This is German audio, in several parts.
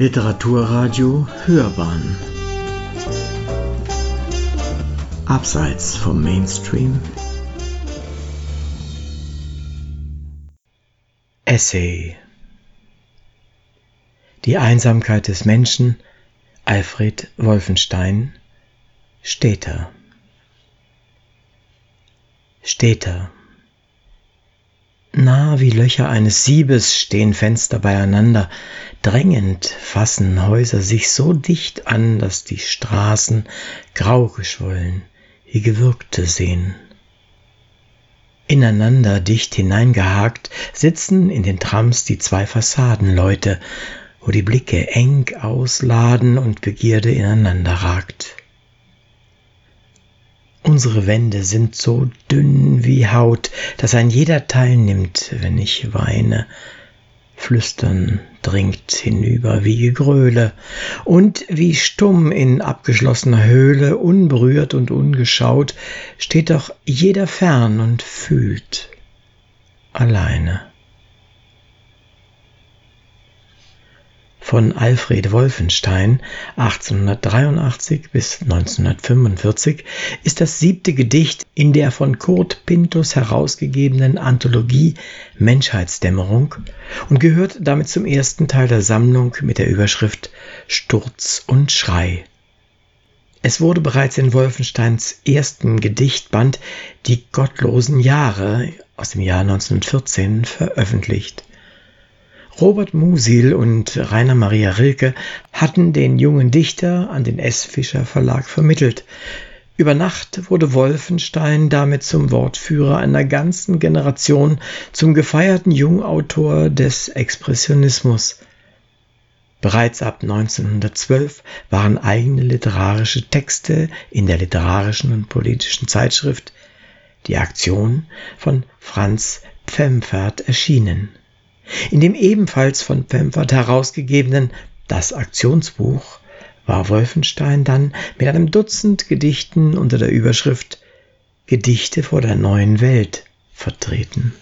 Literaturradio Hörbahn. Abseits vom Mainstream. Essay. Die Einsamkeit des Menschen Alfred Wolfenstein Städter Städter Nah wie Löcher eines Siebes stehen Fenster beieinander, drängend fassen Häuser sich so dicht an, dass die Straßen grau geschwollen wie Gewürgte sehen. Ineinander dicht hineingehakt sitzen in den Trams die zwei Fassadenleute, wo die Blicke eng ausladen und Begierde ineinander ragt. Unsere Wände sind so dünn wie Haut, dass ein jeder teilnimmt, wenn ich weine. Flüstern dringt hinüber wie Gegröle, und wie stumm in abgeschlossener Höhle, unberührt und ungeschaut, steht doch jeder fern und fühlt alleine. Von Alfred Wolfenstein 1883 bis 1945 ist das siebte Gedicht in der von Kurt Pintus herausgegebenen Anthologie Menschheitsdämmerung und gehört damit zum ersten Teil der Sammlung mit der Überschrift Sturz und Schrei. Es wurde bereits in Wolfensteins ersten Gedichtband Die gottlosen Jahre aus dem Jahr 1914 veröffentlicht. Robert Musil und Rainer Maria Rilke hatten den jungen Dichter an den S. Fischer Verlag vermittelt. Über Nacht wurde Wolfenstein damit zum Wortführer einer ganzen Generation, zum gefeierten Jungautor des Expressionismus. Bereits ab 1912 waren eigene literarische Texte in der literarischen und politischen Zeitschrift Die Aktion von Franz Pfemfert erschienen. In dem ebenfalls von Pempert herausgegebenen Das Aktionsbuch war Wolfenstein dann mit einem Dutzend Gedichten unter der Überschrift Gedichte vor der neuen Welt vertreten.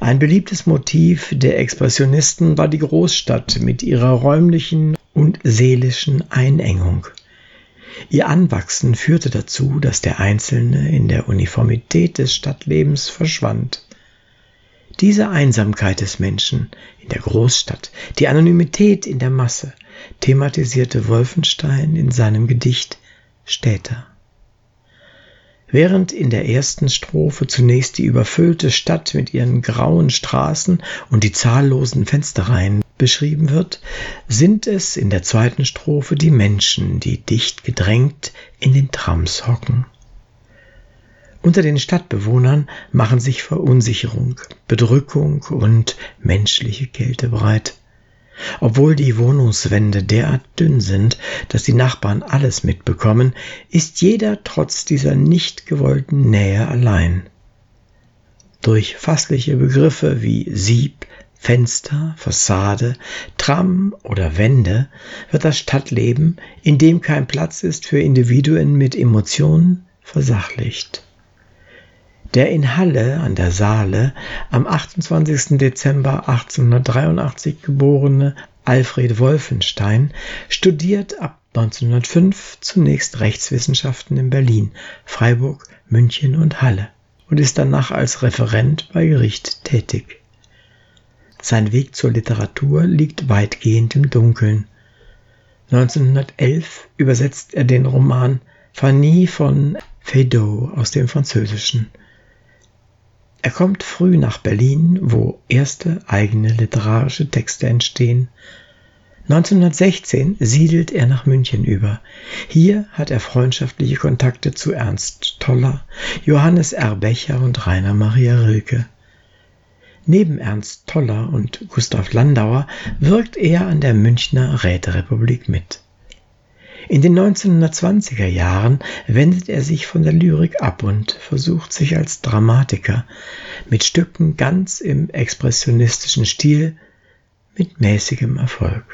Ein beliebtes Motiv der Expressionisten war die Großstadt mit ihrer räumlichen und seelischen Einengung. Ihr Anwachsen führte dazu, dass der Einzelne in der Uniformität des Stadtlebens verschwand. Diese Einsamkeit des Menschen in der Großstadt, die Anonymität in der Masse, thematisierte Wolfenstein in seinem Gedicht Städter. Während in der ersten Strophe zunächst die überfüllte Stadt mit ihren grauen Straßen und die zahllosen Fensterreihen beschrieben wird, sind es in der zweiten Strophe die Menschen, die dicht gedrängt in den Trams hocken. Unter den Stadtbewohnern machen sich Verunsicherung, Bedrückung und menschliche Kälte breit. Obwohl die Wohnungswände derart dünn sind, dass die Nachbarn alles mitbekommen, ist jeder trotz dieser nicht gewollten Nähe allein. Durch fassliche Begriffe wie Sieb, Fenster, Fassade, Tram oder Wände wird das Stadtleben, in dem kein Platz ist für Individuen mit Emotionen, versachlicht. Der in Halle an der Saale am 28. Dezember 1883 geborene Alfred Wolfenstein studiert ab 1905 zunächst Rechtswissenschaften in Berlin, Freiburg, München und Halle und ist danach als Referent bei Gericht tätig. Sein Weg zur Literatur liegt weitgehend im Dunkeln. 1911 übersetzt er den Roman Fanny von Feydeau aus dem Französischen. Er kommt früh nach Berlin, wo erste eigene literarische Texte entstehen. 1916 siedelt er nach München über. Hier hat er freundschaftliche Kontakte zu Ernst Toller, Johannes R. Becher und Rainer Maria Rilke. Neben Ernst Toller und Gustav Landauer wirkt er an der Münchner Räterepublik mit. In den 1920er Jahren wendet er sich von der Lyrik ab und versucht sich als Dramatiker mit Stücken ganz im expressionistischen Stil mit mäßigem Erfolg.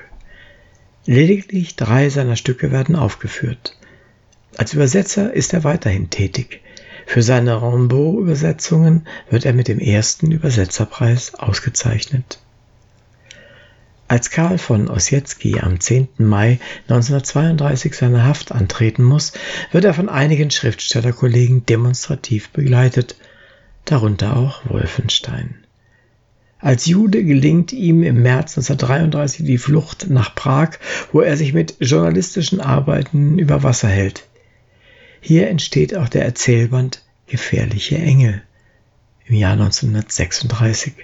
Lediglich drei seiner Stücke werden aufgeführt. Als Übersetzer ist er weiterhin tätig. Für seine Rimbaud-Übersetzungen wird er mit dem ersten Übersetzerpreis ausgezeichnet. Als Karl von Ossietzky am 10. Mai 1932 seine Haft antreten muss, wird er von einigen Schriftstellerkollegen demonstrativ begleitet, darunter auch Wolfenstein. Als Jude gelingt ihm im März 1933 die Flucht nach Prag, wo er sich mit journalistischen Arbeiten über Wasser hält. Hier entsteht auch der Erzählband Gefährliche Engel im Jahr 1936.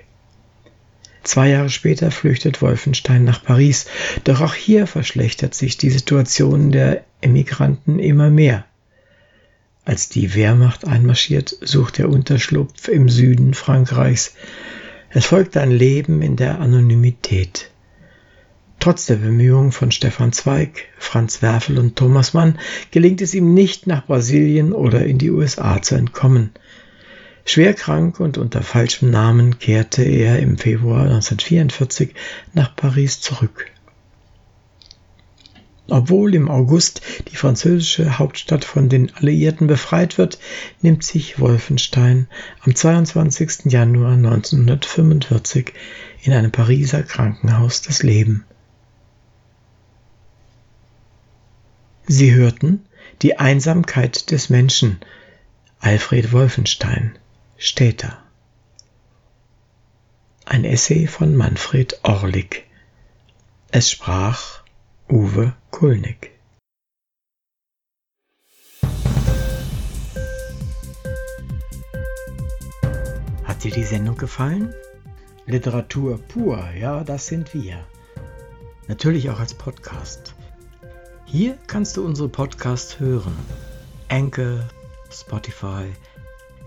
Zwei Jahre später flüchtet Wolfenstein nach Paris, doch auch hier verschlechtert sich die Situation der Emigranten immer mehr. Als die Wehrmacht einmarschiert, sucht er Unterschlupf im Süden Frankreichs. Es folgt ein Leben in der Anonymität. Trotz der Bemühungen von Stefan Zweig, Franz Werfel und Thomas Mann gelingt es ihm nicht, nach Brasilien oder in die USA zu entkommen. Schwer krank und unter falschem Namen kehrte er im Februar 1944 nach Paris zurück. Obwohl im August die französische Hauptstadt von den Alliierten befreit wird, nimmt sich Wolfenstein am 22. Januar 1945 in einem Pariser Krankenhaus das Leben. Sie hörten Die Einsamkeit des Menschen Alfred Wolfenstein Städter. Ein Essay von Manfred Orlik. Es sprach Uwe Kulnig. Hat dir die Sendung gefallen? Literatur pur, ja, das sind wir. Natürlich auch als Podcast. Hier kannst du unsere Podcasts hören. Anchor, Spotify,